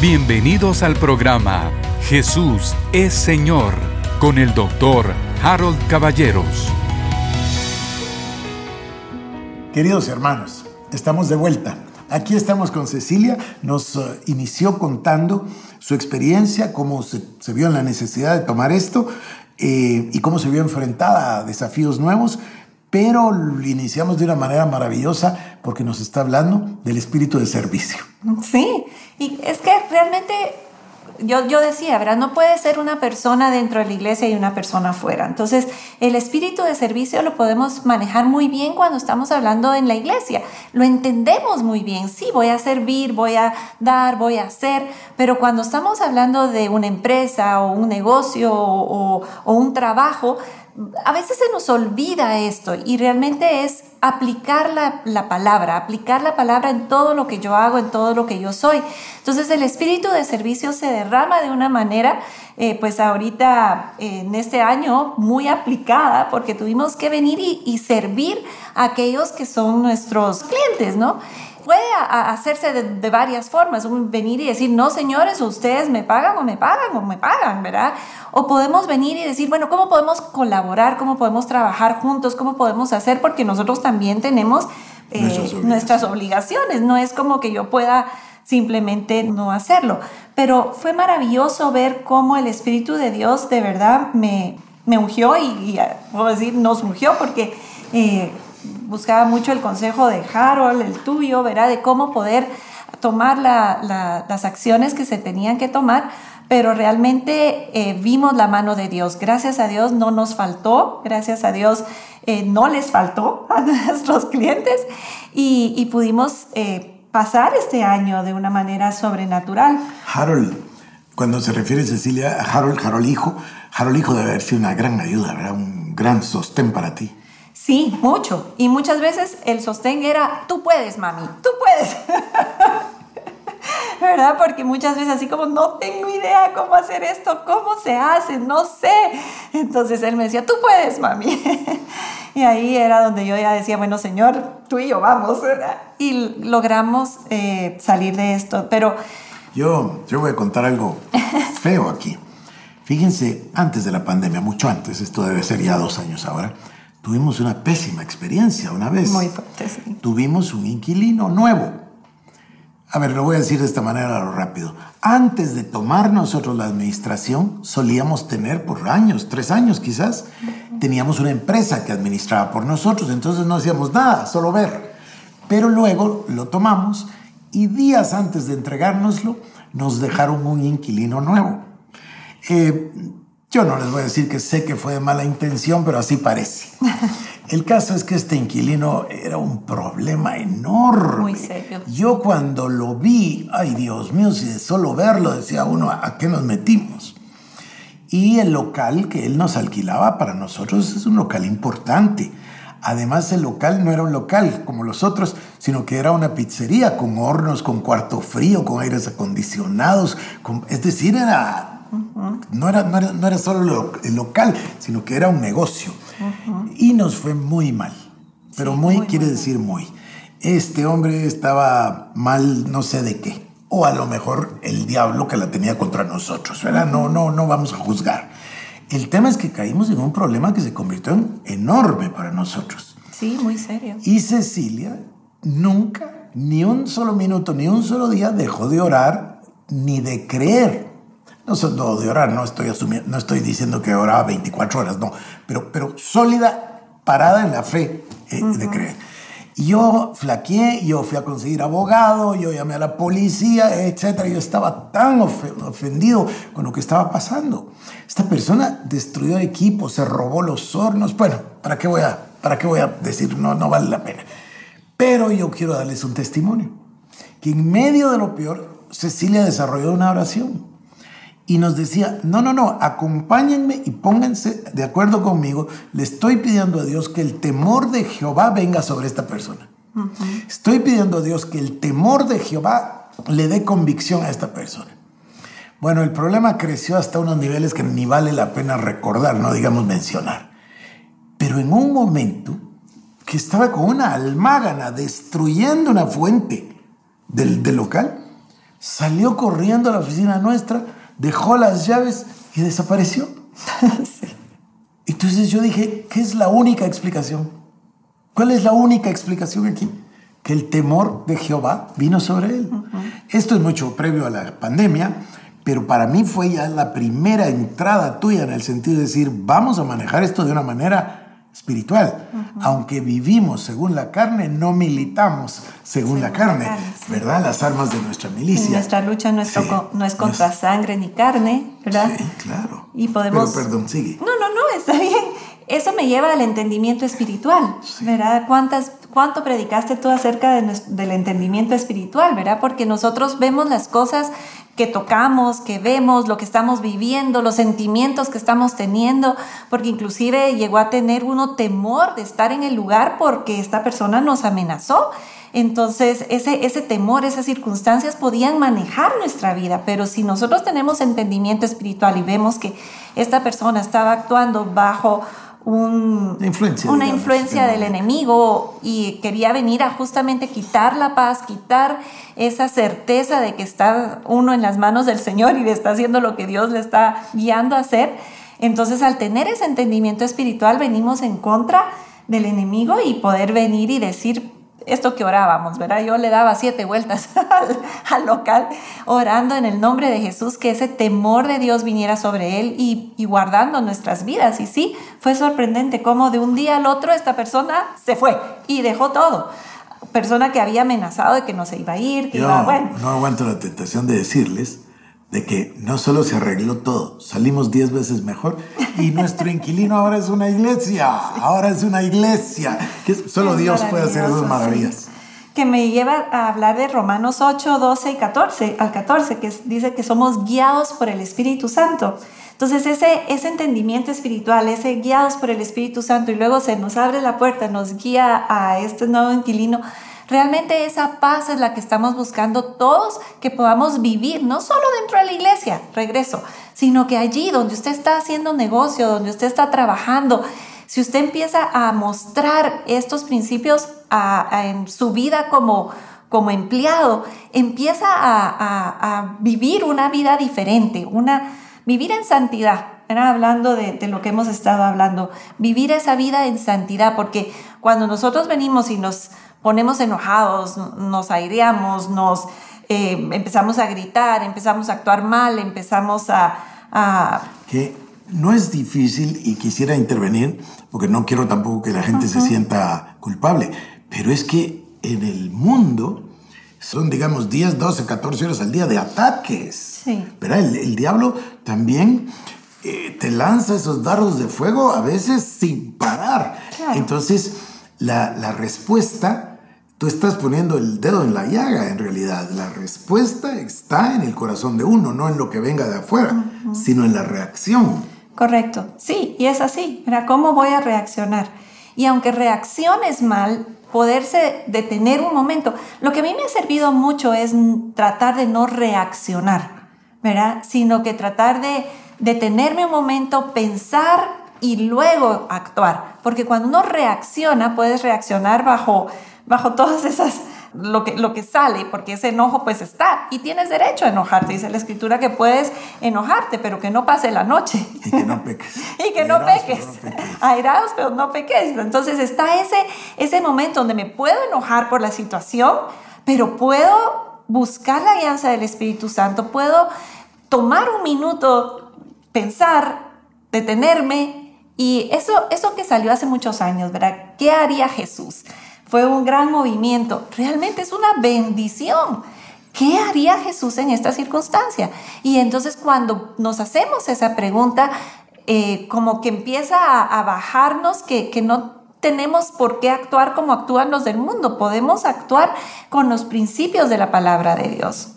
Bienvenidos al programa Jesús es Señor con el doctor Harold Caballeros. Queridos hermanos, estamos de vuelta. Aquí estamos con Cecilia, nos uh, inició contando su experiencia, cómo se, se, vio en la necesidad de tomar esto eh, y cómo se vio enfrentada a desafíos nuevos, pero lo iniciamos de una manera maravillosa porque nos está hablando del espíritu de servicio. Sí, y es que realmente yo, yo decía, ¿verdad? No puede ser una persona dentro de la iglesia y una persona afuera. Entonces, el espíritu de servicio lo podemos manejar muy bien cuando estamos hablando en la iglesia. Lo entendemos muy bien. Sí, voy a servir, voy a dar, voy a hacer, pero cuando estamos hablando de una empresa o un negocio o, o un trabajo, a veces se nos olvida esto y realmente es aplicar la, palabra, aplicar la palabra en todo lo que yo hago, en todo lo que yo soy. Entonces el espíritu de servicio se derrama de una manera, eh, pues ahorita en este año muy aplicada, porque tuvimos que venir y servir a aquellos que son nuestros clientes, ¿no? Puede hacerse de, varias formas, venir y decir, no señores, ustedes me pagan o me pagan o me pagan, ¿verdad? O podemos venir y decir, bueno, ¿cómo podemos colaborar? ¿Cómo podemos trabajar juntos? ¿Cómo podemos hacer? Porque nosotros también tenemos eh, nuestras, obligaciones. nuestras obligaciones, no es como que yo pueda simplemente no hacerlo. Pero fue maravilloso ver cómo el Espíritu de Dios de verdad me, me ungió y, y puedo decir, nos ungió porque... Eh, buscaba mucho el consejo de Harold, el tuyo, ¿verdad? De cómo poder tomar las acciones que se tenían que tomar, pero realmente eh, vimos la mano de Dios. Gracias a Dios no nos faltó, gracias a Dios eh, no les faltó a nuestros clientes y, pudimos eh, pasar este año de una manera sobrenatural. Harold, cuando se refiere Cecilia a Harold, Harold hijo, Harold hijo debe haber sido una gran ayuda, ¿verdad? Un gran sostén para ti. Sí, mucho. Y muchas veces el sostén era, tú puedes, mami, tú puedes. ¿Verdad? Porque muchas veces así como, no tengo idea cómo hacer esto, cómo se hace, no sé. Entonces él me decía, tú puedes, mami. y ahí era donde yo ya decía, bueno, Señor, tú y yo vamos. Y logramos eh, salir de esto. Pero... Yo, yo voy a contar algo feo aquí. Fíjense, antes de la pandemia, mucho antes, esto debe ser ya dos años ahora, Tuvimos una pésima experiencia una vez. Muy fuerte, sí. Tuvimos un inquilino nuevo. A ver, lo voy a decir de esta manera lo rápido. Antes de tomar nosotros la administración, solíamos tener por años, tres años quizás, teníamos una empresa que administraba por nosotros, entonces no hacíamos nada, solo ver. Pero luego lo tomamos y días antes de entregárnoslo, nos dejaron un inquilino nuevo. Eh, yo no les voy a decir que sé que fue de mala intención, pero así parece. El caso es que este inquilino era un problema enorme. Muy serio. Yo cuando lo vi, ay Dios mío, si de solo verlo decía uno, ¿a qué nos metimos? Y el local que él nos alquilaba para nosotros es un local importante. Además, el local no era un local como los otros, sino que era una pizzería con hornos, con cuarto frío, con aires acondicionados. es decir, era no, era, no, era, solo el local, sino que era un negocio. Y nos fue muy mal. Pero muy, quiere decir muy. Este hombre estaba mal, no sé de qué. O a lo mejor el diablo que la tenía contra nosotros, ¿verdad? No, no, no vamos a juzgar. El tema es que caímos en un problema que se convirtió en enorme para nosotros. Sí, muy serio. Y Cecilia nunca, ni un solo minuto, ni un solo día dejó de orar ni de creer no solo de orar, no estoy, asumiendo, no estoy diciendo que oraba 24 horas, no, pero, pero sólida, parada en la fe eh, de creer. Y yo flaqueé, yo fui a conseguir abogado, yo llamé a la policía, etc. Yo estaba tan ofendido con lo que estaba pasando. Esta persona destruyó el equipo, se robó los hornos. Bueno, ¿para qué voy a, para qué voy a decir? No, no vale la pena. Pero yo quiero darles un testimonio. Que en medio de lo peor, Cecilia desarrolló una oración y nos decía, no, no, no, acompáñenme y pónganse de acuerdo conmigo, le estoy pidiendo a Dios que el temor de Jehová venga sobre esta persona. Estoy pidiendo a Dios que el temor de Jehová le dé convicción a esta persona. Bueno, el problema creció hasta unos niveles que ni vale la pena recordar, no digamos mencionar. Pero en un momento que estaba con una almágana destruyendo una fuente del, del local, salió corriendo a la oficina nuestra, dejó las llaves y desapareció. Entonces yo dije, ¿qué es la única explicación? ¿Cuál es la única explicación aquí? Que el temor de Jehová vino sobre él. Esto es mucho previo a la pandemia, pero para mí fue ya la primera entrada tuya en el sentido de decir, vamos a manejar esto de una manera espiritual. Aunque vivimos según la carne, no militamos según, la carne, ¿verdad? Las armas de nuestra milicia. nuestra lucha no es, no es contra sangre ni carne, ¿verdad? Sí, claro. Y podemos... Pero perdón, sigue. No, no, no, está bien. Eso me lleva al entendimiento espiritual, ¿verdad? ¿Cuántas, ¿Cuánto predicaste tú acerca del entendimiento espiritual, verdad? Porque nosotros vemos las cosas que tocamos, que vemos, lo que estamos viviendo, los sentimientos que estamos teniendo, porque inclusive llegó a tener uno temor de estar en el lugar porque esta persona nos amenazó. Entonces, ese, ese temor, esas circunstancias podían manejar nuestra vida, pero si nosotros tenemos entendimiento espiritual y vemos que esta persona estaba actuando bajo una influencia, del enemigo y quería venir a justamente quitar la paz, quitar esa certeza de que está uno en las manos del Señor y le está haciendo lo que Dios le está guiando a hacer. Entonces, al tener ese entendimiento espiritual, venimos en contra del enemigo y poder venir y decir, esto que orábamos, ¿verdad? Yo le daba siete vueltas al, local orando en el nombre de Jesús, que ese temor de Dios viniera sobre él y, y, guardando nuestras vidas. Y sí, fue sorprendente cómo de un día al otro esta persona se fue y dejó todo. Persona que había amenazado de que no se iba a ir, que iba, bueno. No aguanto la tentación de decirles de que no solo se arregló todo, salimos diez veces mejor y nuestro inquilino ahora es una iglesia, ahora es una iglesia, que solo Dios puede hacer esas maravillas. Que me lleva a hablar de Romanos 8, 12 y 14, al 14, que dice que somos guiados por el Espíritu Santo. Entonces ese, ese entendimiento espiritual, ese guiados por el Espíritu Santo y luego se nos abre la puerta, nos guía a este nuevo inquilino, Realmente esa paz es la que estamos buscando todos que podamos vivir, no solo dentro de la iglesia, regreso, sino que allí donde usted está haciendo negocio, donde usted está trabajando, si usted empieza a mostrar estos principios en su vida como, como empleado, empieza a, vivir una vida diferente, una, vivir en santidad. Era hablando de, de, lo que hemos estado hablando, vivir esa vida en santidad, porque cuando nosotros venimos y nos ponemos enojados, nos aireamos, nos eh, empezamos a gritar, empezamos a actuar mal, empezamos a, Que no es difícil y quisiera intervenir, porque no quiero tampoco que la gente se sienta culpable, pero es que en el mundo son, digamos, 10, 12, 14 horas al día de ataques. Sí. ¿verdad? El, diablo también eh, te lanza esos dardos de fuego a veces sin parar. Entonces, la, la respuesta Tú estás poniendo el dedo en la llaga en realidad. La respuesta está en el corazón de uno, no en lo que venga de afuera, sino en la reacción. Correcto, sí, y es así. Mira, ¿cómo voy a reaccionar? Y aunque reacciones mal, poderse detener un momento. Lo que a mí me ha servido mucho es tratar de no reaccionar, ¿verdad? Sino que tratar de detenerme un momento, pensar y luego actuar. Porque cuando uno reacciona, puedes reaccionar bajo bajo todas esas, lo que, lo que sale, porque ese enojo pues está y tienes derecho a enojarte. Dice la escritura que puedes enojarte, pero que no pase la noche. Y que no peques. y que no peques. Airados, pero no peques. Entonces está ese, ese momento donde me puedo enojar por la situación, pero puedo buscar la alianza del Espíritu Santo, puedo tomar un minuto, pensar, detenerme. Y eso, eso que salió hace muchos años, ¿verdad? ¿Qué haría Jesús? fue un gran movimiento. Realmente es una bendición. ¿Qué haría Jesús en esta circunstancia? Y entonces cuando nos hacemos esa pregunta, eh, como que empieza a, bajarnos que, no tenemos por qué actuar como actúan los del mundo, podemos actuar con los principios de la palabra de Dios.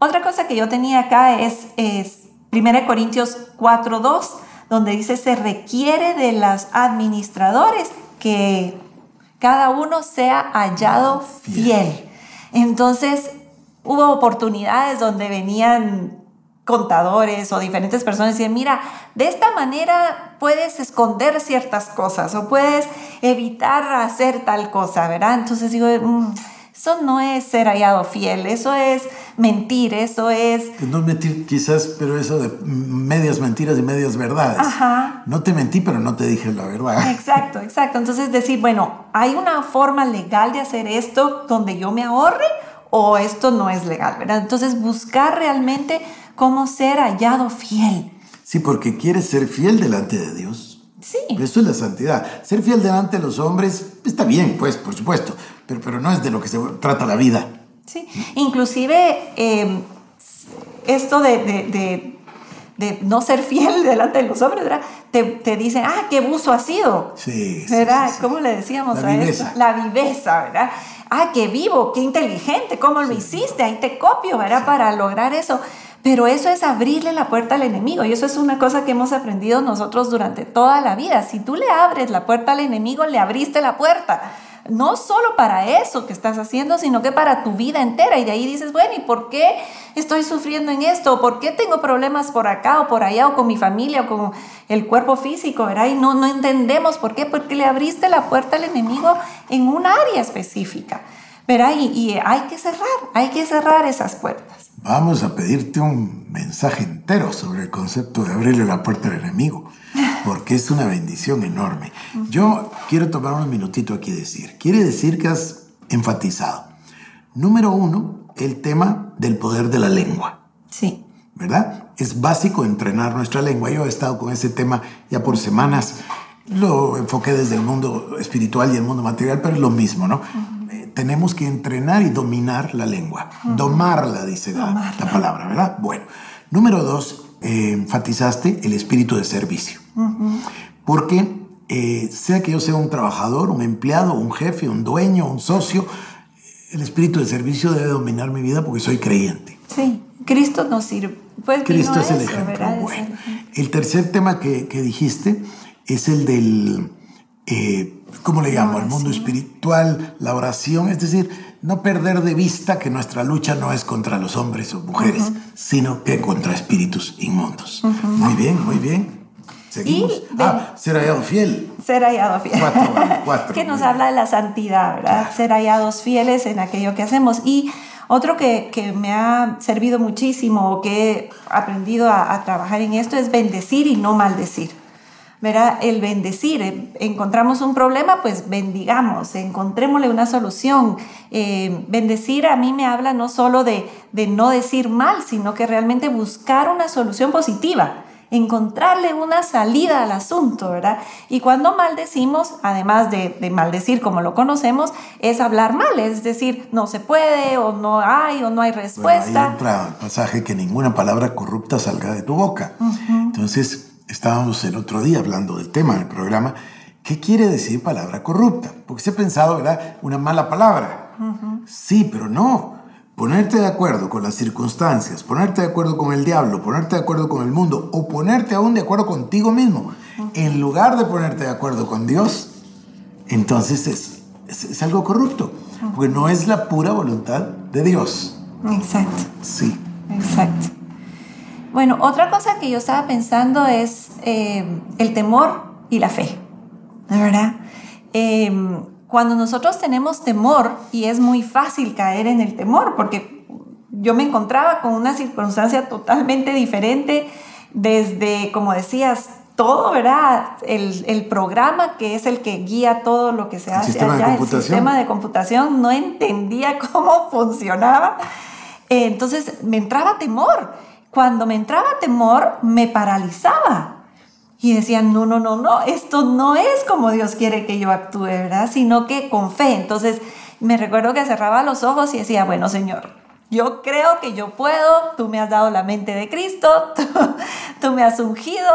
Otra cosa que yo tenía acá es, es 1 Corintios 4.2, donde dice, se requiere de los administradores que cada uno sea hallado fiel. Entonces, hubo oportunidades donde venían contadores o diferentes personas y decían, mira, de esta manera puedes esconder ciertas cosas o puedes evitar hacer tal cosa, ¿verdad? Entonces digo, mm, Eso no es ser hallado fiel, eso es mentir, eso es... No mentir quizás, pero eso de medias mentiras y medias verdades. Ajá. No te mentí, pero no te dije la verdad. Exacto, exacto. Entonces decir, bueno, ¿hay una forma legal de hacer esto donde yo me ahorre o esto no es legal, ¿verdad? Entonces buscar realmente cómo ser hallado fiel. Sí, porque quieres ser fiel delante de Dios. Sí. Eso es la santidad. Ser fiel delante de los hombres está bien, pues, por supuesto, pero, pero no es de lo que se trata la vida. Sí, inclusive eh, esto de, de, de, de, no ser fiel delante de los hombres, ¿verdad? Te, te dicen, ah, qué buzo ha sido. Sí. ¿Verdad? sí, sí. ¿Cómo le decíamos La a viveza. eso? La viveza, ¿verdad? Ah, qué vivo, qué inteligente, ¿cómo lo hiciste? Ahí te copio, ¿verdad? Para lograr eso. Pero eso es abrirle la puerta al enemigo y eso es una cosa que hemos aprendido nosotros durante toda la vida. Si tú le abres la puerta al enemigo, le abriste la puerta. No solo para eso que estás haciendo, sino que para tu vida entera. Y de ahí dices, bueno, ¿y por qué estoy sufriendo en esto? ¿Por qué tengo problemas por acá o por allá o con mi familia o con el cuerpo físico? ¿verdad? Y no, no entendemos por qué, porque le abriste la puerta al enemigo en un área específica. ¿verdad? Y, y hay que cerrar, hay que cerrar esas puertas. Vamos a pedirte un mensaje entero sobre el concepto de abrirle la puerta al enemigo, porque es una bendición enorme. Yo quiero tomar un minutito aquí y decir, quiere decir que has enfatizado, número uno, el tema del poder de la lengua, Sí, ¿verdad? Es básico entrenar nuestra lengua. Yo he estado con ese tema ya por semanas, lo enfoqué desde el mundo espiritual y el mundo material, pero es lo mismo, ¿no? Eh, tenemos que entrenar y dominar la lengua. Domarla, dice la, Domarla. la palabra, ¿verdad? Bueno, número dos, eh, enfatizaste el espíritu de servicio. Porque eh, sea que yo sea un trabajador, un empleado, un jefe, un dueño, un socio, el espíritu de servicio debe dominar mi vida porque soy creyente. sí. Cristo nos sirve. Pues Cristo es el eso, ejemplo. Bueno, el- tercer tema que, que dijiste es el del, eh, ¿cómo le llamo? El mundo espiritual, la oración, es decir, no perder de vista que nuestra lucha no es contra los hombres o mujeres, sino que contra espíritus inmundos. Muy bien, muy bien. Seguimos. Y ah, ser hallado fiel. Ser hallados fieles. Cuatro, cuatro, que nos bien. habla de la santidad, ¿verdad? Claro. Ser hallados fieles en aquello que hacemos. Y otro que, que me ha servido muchísimo, o que he aprendido a, a trabajar en esto, es bendecir y no maldecir. ¿Verdad? El bendecir, eh, encontramos un problema, pues bendigamos, encontrémosle una solución. Eh, bendecir a mí me habla no solo de, de no decir mal, sino que realmente buscar una solución positiva encontrarle una salida al asunto, ¿verdad? Y cuando maldecimos, además de, de, maldecir como lo conocemos, es hablar mal, es decir, no se puede o no hay o no hay respuesta. Bueno, ahí entra el pasaje que ninguna palabra corrupta salga de tu boca. Uh -huh. Entonces, estábamos el otro día hablando del tema del programa. ¿Qué quiere decir palabra corrupta? Porque se ha pensado, ¿verdad? Una mala palabra. Uh -huh. Sí, pero no. Ponerte de acuerdo con las circunstancias, ponerte de acuerdo con el diablo, ponerte de acuerdo con el mundo o ponerte aún de acuerdo contigo mismo, uh -huh. en lugar de ponerte de acuerdo con Dios, entonces es, es, es algo corrupto, porque no es la pura voluntad de Dios. Exacto. Sí. Exacto. Bueno, otra cosa que yo estaba pensando es eh, el temor y la fe, ¿verdad? Eh, cuando nosotros tenemos temor, y es muy fácil caer en el temor, porque yo me encontraba con una circunstancia totalmente diferente desde, como decías, todo, ¿verdad? El, el programa que es el que guía todo lo que se el hace sistema allá, de el sistema de computación, no entendía cómo funcionaba. Eh, entonces me entraba temor. Cuando me entraba temor, me paralizaba. Y decían, no, no, no, no, esto no es como Dios quiere que yo actúe, ¿verdad? Sino que con fe. Entonces me recuerdo que cerraba los ojos y decía, bueno, Señor, yo creo que yo puedo, tú me has dado la mente de Cristo, tú, tú me has ungido.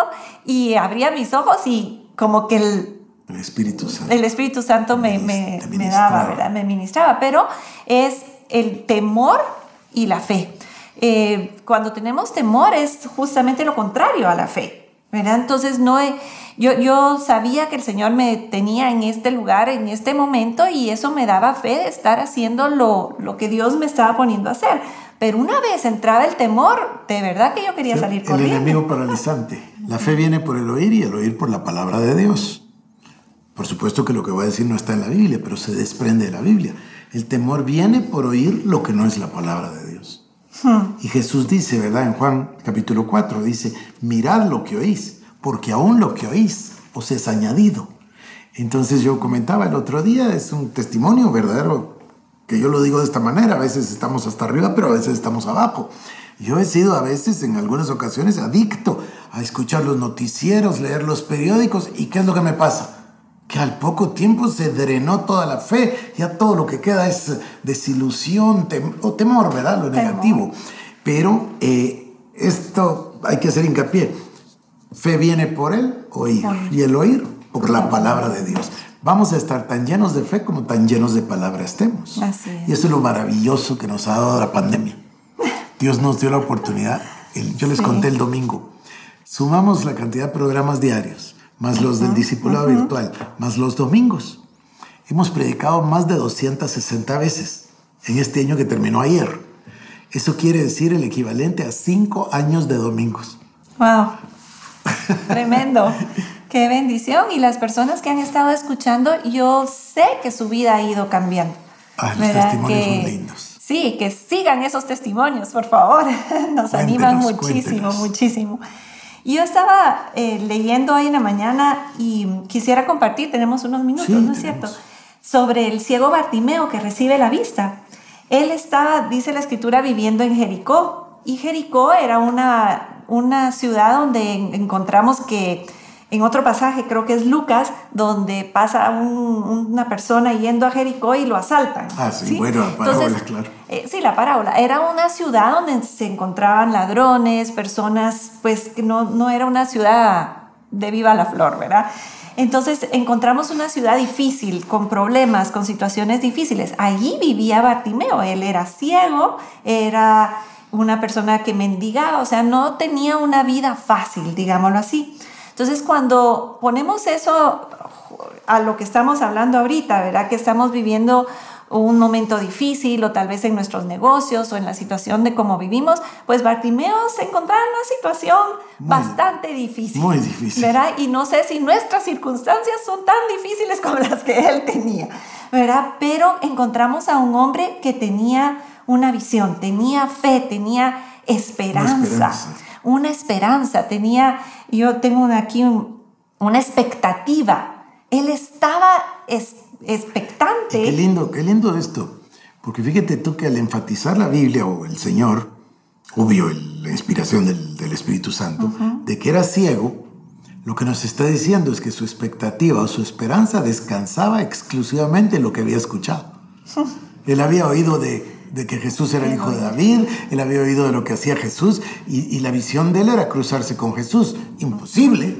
Y abría mis ojos y como que el, el Espíritu Santo, el Espíritu Santo me, me, me daba, ¿verdad? Me ministraba. Pero es el temor y la fe. Eh, cuando tenemos temor es justamente lo contrario a la fe. ¿verdad? Entonces no he, yo, yo sabía que el Señor me tenía en este lugar, en este momento, y eso me daba fe de estar haciendo lo, lo que Dios me estaba poniendo a hacer. Pero una vez entraba el temor, de verdad que yo quería salir corriendo. El enemigo paralizante. La fe viene por el oír y el oír por la palabra de Dios. Por supuesto que lo que voy a decir no está en la Biblia, pero se desprende de la Biblia. El temor viene por oír lo que no es la palabra de Dios. Y Jesús dice, ¿verdad? En Juan capítulo 4 dice, mirad lo que oís, porque aún lo que oís os es añadido. Entonces yo comentaba el otro día, es un testimonio verdadero, que yo lo digo de esta manera, a veces estamos hasta arriba, pero a veces estamos abajo. Yo he sido a veces, en algunas ocasiones, adicto a escuchar los noticieros, leer los periódicos, ¿y qué es lo que me pasa? Que al poco tiempo se drenó toda la fe, ya todo lo que queda es desilusión o temor, ¿verdad? Lo negativo. Pero eh, esto hay que hacer hincapié. Fe viene por el oír y el oír por la palabra de Dios. Vamos a estar tan llenos de fe como tan llenos de palabra estemos. Y eso es lo maravilloso que nos ha dado la pandemia. Dios nos dio la oportunidad. Yo les conté el domingo. Sumamos la cantidad de programas diarios más los del discipulado virtual, más los domingos. Hemos predicado más de 260 veces en este año que terminó ayer. Eso quiere decir el equivalente a cinco años de domingos. ¡Wow! Tremendo. Qué bendición. Y las personas que han estado escuchando, yo sé que su vida ha ido cambiando. Ah, los testimonios son lindos. Sí, que sigan esos testimonios, por favor. Nos animan muchísimo, muchísimo. Yo estaba eh, leyendo hoy en la mañana y quisiera compartir, tenemos unos minutos, ¿no es cierto? Sobre el ciego Bartimeo que recibe la vista. Él estaba, dice la escritura, viviendo en Jericó. Y Jericó era una, una ciudad donde encontramos que en otro pasaje, creo que es Lucas, donde pasa una persona yendo a Jericó y lo asaltan. Ah, sí, bueno, la parábola, claro. Eh, sí, la parábola. Era una ciudad donde se encontraban ladrones, personas, pues que no, no era una ciudad de viva la flor, ¿verdad? Entonces encontramos una ciudad difícil, con problemas, con situaciones difíciles. Allí vivía Bartimeo. Él era ciego, era una persona que mendigaba, o sea, no tenía una vida fácil, digámoslo así. Entonces, cuando ponemos eso a lo que estamos hablando ahorita, ¿verdad? Que estamos viviendo un momento difícil o tal vez en nuestros negocios o en la situación de cómo vivimos, pues Bartimeo se encontraba en una situación bastante difícil. Muy difícil. ¿verdad? Y no sé si nuestras circunstancias son tan difíciles como las que él tenía, ¿verdad? Pero encontramos a un hombre que tenía una visión, tenía fe, tenía esperanza una esperanza, tenía, yo tengo aquí una expectativa. Él estaba expectante. qué lindo, qué lindo esto. Porque fíjate tú que al enfatizar la Biblia o el Señor, obvio la inspiración del, Espíritu Santo, de que era ciego, lo que nos está diciendo es que su expectativa o su esperanza descansaba exclusivamente en lo que había escuchado. Él había oído de de que Jesús era el hijo de David, él había oído de lo que hacía Jesús y, la visión de él era cruzarse con Jesús. Imposible,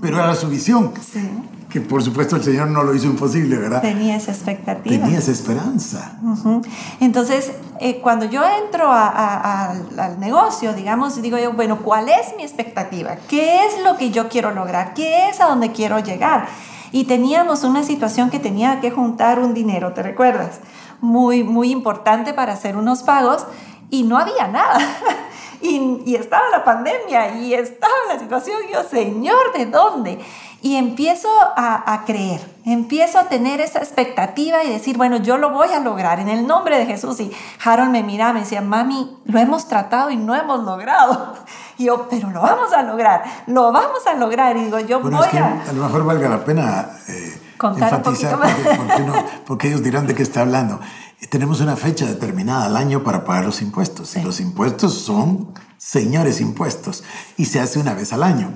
pero era su visión. Que por supuesto el Señor no lo hizo imposible, ¿verdad? Tenía esa expectativa. Tenía esa esperanza. Entonces, eh, cuando yo entro al negocio, digamos, digo yo, bueno, ¿cuál es mi expectativa? ¿Qué es lo que yo quiero lograr? ¿Qué es a donde quiero llegar? Y teníamos una situación que tenía que juntar un dinero, ¿te recuerdas? Muy, muy importante para hacer unos pagos y no había nada. y, y, estaba la pandemia y estaba la situación. Y yo, Señor, ¿de dónde? Y empiezo a, a, creer, empiezo a tener esa expectativa y decir, bueno, yo lo voy a lograr en el nombre de Jesús. Y Harold me miraba, me decía, mami, lo hemos tratado y no hemos logrado. Y yo, pero lo vamos a lograr, lo vamos a lograr. Y digo, yo voy a... A lo mejor valga la pena... Eh enfatizar, porque, ellos dirán de qué está hablando. Tenemos una fecha determinada al año para pagar los impuestos. Y los impuestos son señores impuestos y se hace una vez al año.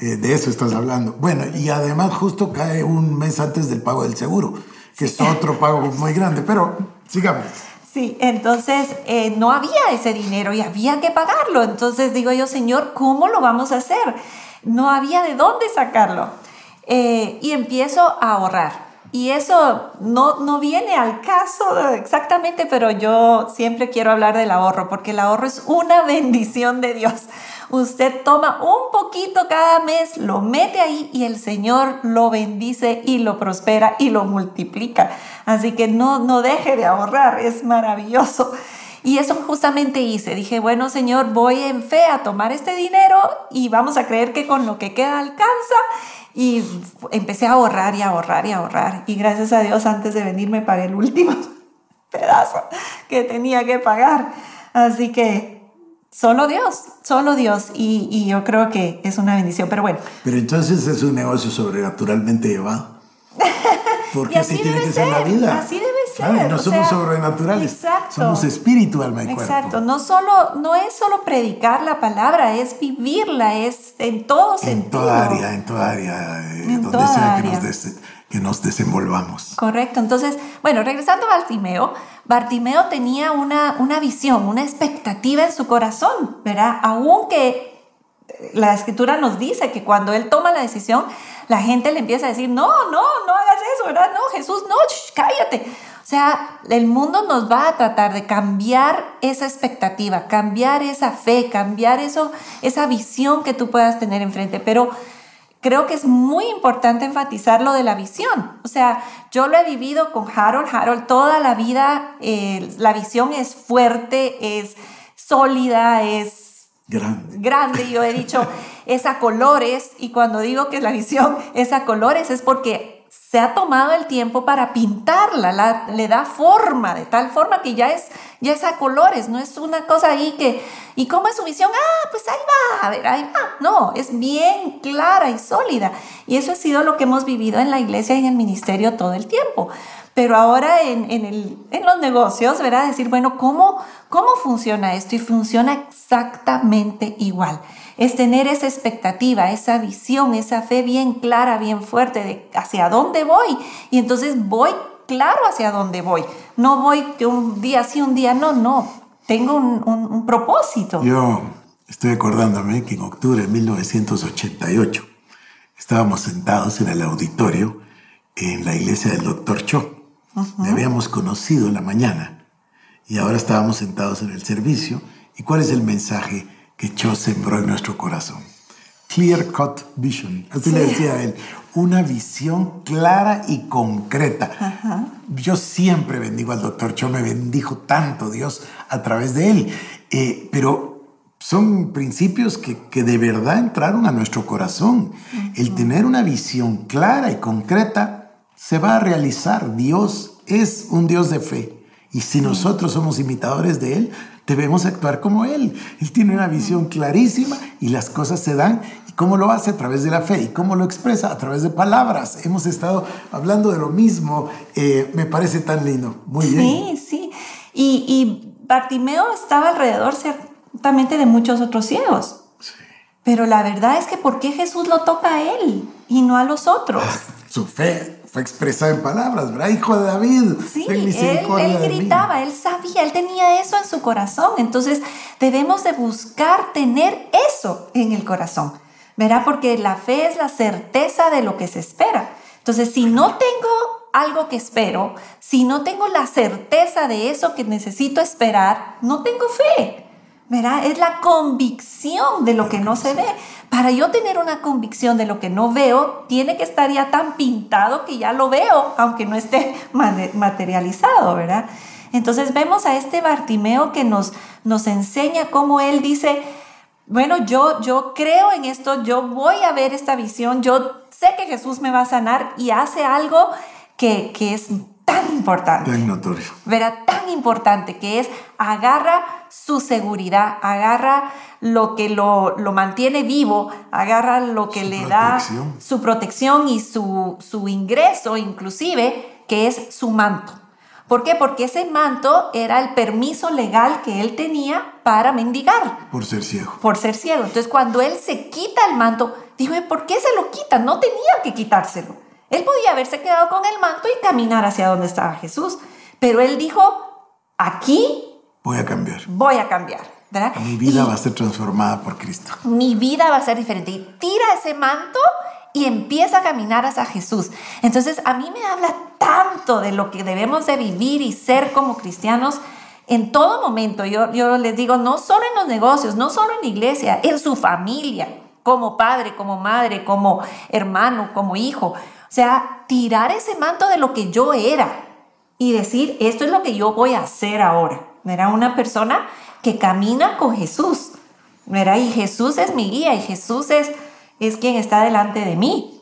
Eh, de eso estás hablando. Bueno, y además justo cae un mes antes del pago del seguro, que es otro pago muy grande, pero sigamos. Sí, entonces eh, no había ese dinero y había que pagarlo. Entonces digo yo, Señor, ¿cómo lo vamos a hacer? No había de dónde sacarlo. Eh, y empiezo a ahorrar. Y eso no, no viene al caso exactamente, pero yo siempre quiero hablar del ahorro, porque el ahorro es una bendición de Dios. Usted toma un poquito cada mes, lo mete ahí y el Señor lo bendice y lo prospera y lo multiplica. Así que no, no deje de ahorrar, es maravilloso. Y eso justamente hice. Dije, bueno, Señor, voy en fe a tomar este dinero y vamos a creer que con lo que queda alcanza y empecé a ahorrar y a ahorrar y a ahorrar. Y gracias a Dios, antes de venir me pagué el último. pedazo que tenía que pagar. Así que solo Dios, solo Dios. Y, y yo creo que es una bendición, pero bueno. Pero entonces es un negocio sobrenaturalmente llevado. Porque así, tiene que ser, la vida. Así ser. no somos sobrenaturales. Exacto. Somos espíritu, alma y cuerpo. Exacto. No, solo, no es solo predicar la palabra, es vivirla, es en todo sentido. En toda área, en toda área, eh, en donde sea Que, nos que nos desenvolvamos. Correcto. Entonces, bueno, regresando a Bartimeo, Bartimeo tenía una, una visión, una expectativa en su corazón, ¿verdad? Aunque la escritura nos dice que cuando él toma la decisión, la gente le empieza a decir, no, no, no hagas eso, ¿verdad? No, Jesús, no, cállate. O sea, el mundo nos va a tratar de cambiar esa expectativa, cambiar esa fe, cambiar eso, esa visión que tú puedas tener enfrente. Pero creo que es muy importante enfatizar lo de la visión. O sea, yo lo he vivido con Harold. Harold toda la vida, eh, la visión es fuerte, es sólida, es Grande. Grande, yo he dicho, es a colores, y cuando digo que la visión es a colores es porque se ha tomado el tiempo para pintarla, le da forma, de tal forma que ya es, ya es a colores, no es una cosa ahí que, ¿y cómo es su visión? Ah, pues ahí va, a ver, ahí va. No, es bien clara y sólida. Y eso ha sido lo que hemos vivido en la iglesia y en el ministerio todo el tiempo. Pero ahora en, el, en los negocios, ¿verdad? Decir, bueno, ¿cómo, ¿cómo funciona esto? Y funciona exactamente igual. Es tener esa expectativa, esa visión, esa fe bien clara, bien fuerte de hacia dónde voy. Y entonces voy claro hacia dónde voy. No voy que un día sí, un día no, no. Tengo un, un propósito. Yo estoy acordándome que en octubre de 1988 estábamos sentados en el auditorio en la iglesia del doctor Cho le habíamos conocido en la mañana y ahora estábamos sentados en el servicio. ¿Y cuál es el mensaje que Cho sembró en nuestro corazón? Clear Cut Vision. Así le decía a él. Una visión clara y concreta. Yo siempre bendigo al doctor Cho, me bendijo tanto Dios a través de él. Eh, pero son principios que, que, de verdad entraron a nuestro corazón. El tener una visión clara y concreta se va a realizar. Dios es un Dios de fe. Y si nosotros somos imitadores de Él, debemos actuar como Él. Él tiene una visión clarísima y las cosas se dan. ¿Y cómo lo hace? A través de la fe. ¿Y cómo lo expresa? A través de palabras. Hemos estado hablando de lo mismo. Eh, me parece tan lindo. Muy bien. Sí, sí. Y, y Bartimeo estaba alrededor ciertamente de muchos otros ciegos. Pero la verdad es que ¿por qué Jesús lo toca a él y no a los otros? Ah, su fe fue expresada en palabras, ¿verdad? Hijo de David. Sí, él, él gritaba, él sabía, él tenía eso en su corazón. Entonces debemos de buscar tener eso en el corazón, ¿verdad? Porque la fe es la certeza de lo que se espera. Entonces, si no tengo algo que espero, si no tengo la certeza de eso que necesito esperar, no tengo fe. ¿Verdad? Es la convicción de lo que no se ve. Para yo tener una convicción de lo que no veo, tiene que estar ya tan pintado que ya lo veo, aunque no esté materializado, ¿verdad? Entonces vemos a este Bartimeo que nos, nos enseña cómo él dice, bueno, yo, yo creo en esto, yo voy a ver esta visión, yo sé que Jesús me va a sanar y hace algo que, que es tan importante. Tan notorio. Verá, tan importante que es agarra su seguridad, agarra lo que lo, lo mantiene vivo, agarra lo que le da su protección y su, su ingreso inclusive, que es su manto. ¿Por qué? Porque ese manto era el permiso legal que él tenía para mendigar. Por ser ciego. Por ser ciego. Entonces, cuando él se quita el manto, dijo, ¿por qué se lo quita? No tenía que quitárselo. Él podía haberse quedado con el manto y caminar hacia donde estaba Jesús, pero él dijo, aquí voy a cambiar. Voy a cambiar. Mi vida va a ser transformada por Cristo. Mi vida va a ser diferente. Y tira ese manto y empieza a caminar hacia Jesús. Entonces, a mí me habla tanto de lo que debemos de vivir y ser como cristianos en todo momento. Yo, yo les digo, no solo en los negocios, no solo en la iglesia, en su familia, como padre, como madre, como hermano, como hijo. O sea, tirar ese manto de lo que yo era y decir, esto es lo que yo voy a hacer ahora. Era una persona que camina con Jesús. Y Jesús es mi guía y Jesús es, es quien está delante de mí.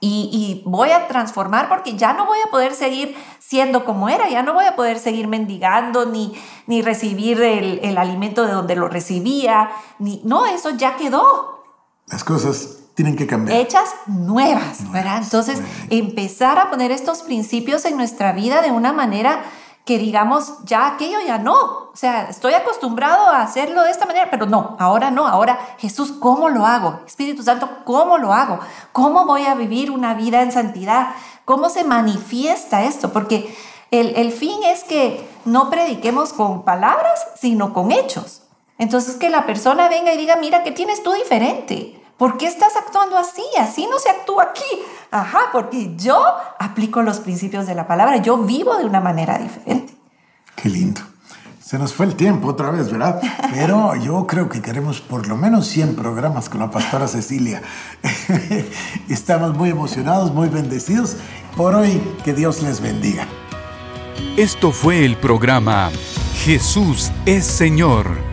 y, voy a transformar porque ya no voy a poder seguir siendo como era, ya no voy a poder seguir mendigando ni, ni recibir el, el alimento de donde lo recibía, ni, no, eso ya quedó. Las cosas tienen que cambiar. Hechas nuevas, ¿verdad? Entonces, empezar a poner estos principios en nuestra vida de una manera que digamos, ya aquello ya no. O sea, estoy acostumbrado a hacerlo de esta manera, pero no, ahora no. Ahora, Jesús, ¿cómo lo hago? Espíritu Santo, ¿cómo lo hago? ¿Cómo voy a vivir una vida en santidad? ¿Cómo se manifiesta esto? Porque el, el fin es que no prediquemos con palabras, sino con hechos. Entonces, que la persona venga y diga, mira, ¿qué tienes tú diferente? ¿Por qué estás actuando así? Así no se actúa aquí. Ajá, porque yo aplico los principios de la palabra, yo vivo de una manera diferente. Qué lindo. Se nos fue el tiempo otra vez, ¿verdad? Pero yo creo que queremos por lo menos 100 programas con la pastora Cecilia. Estamos muy emocionados, muy bendecidos. Por hoy, que Dios les bendiga. Esto fue el programa Jesús es Señor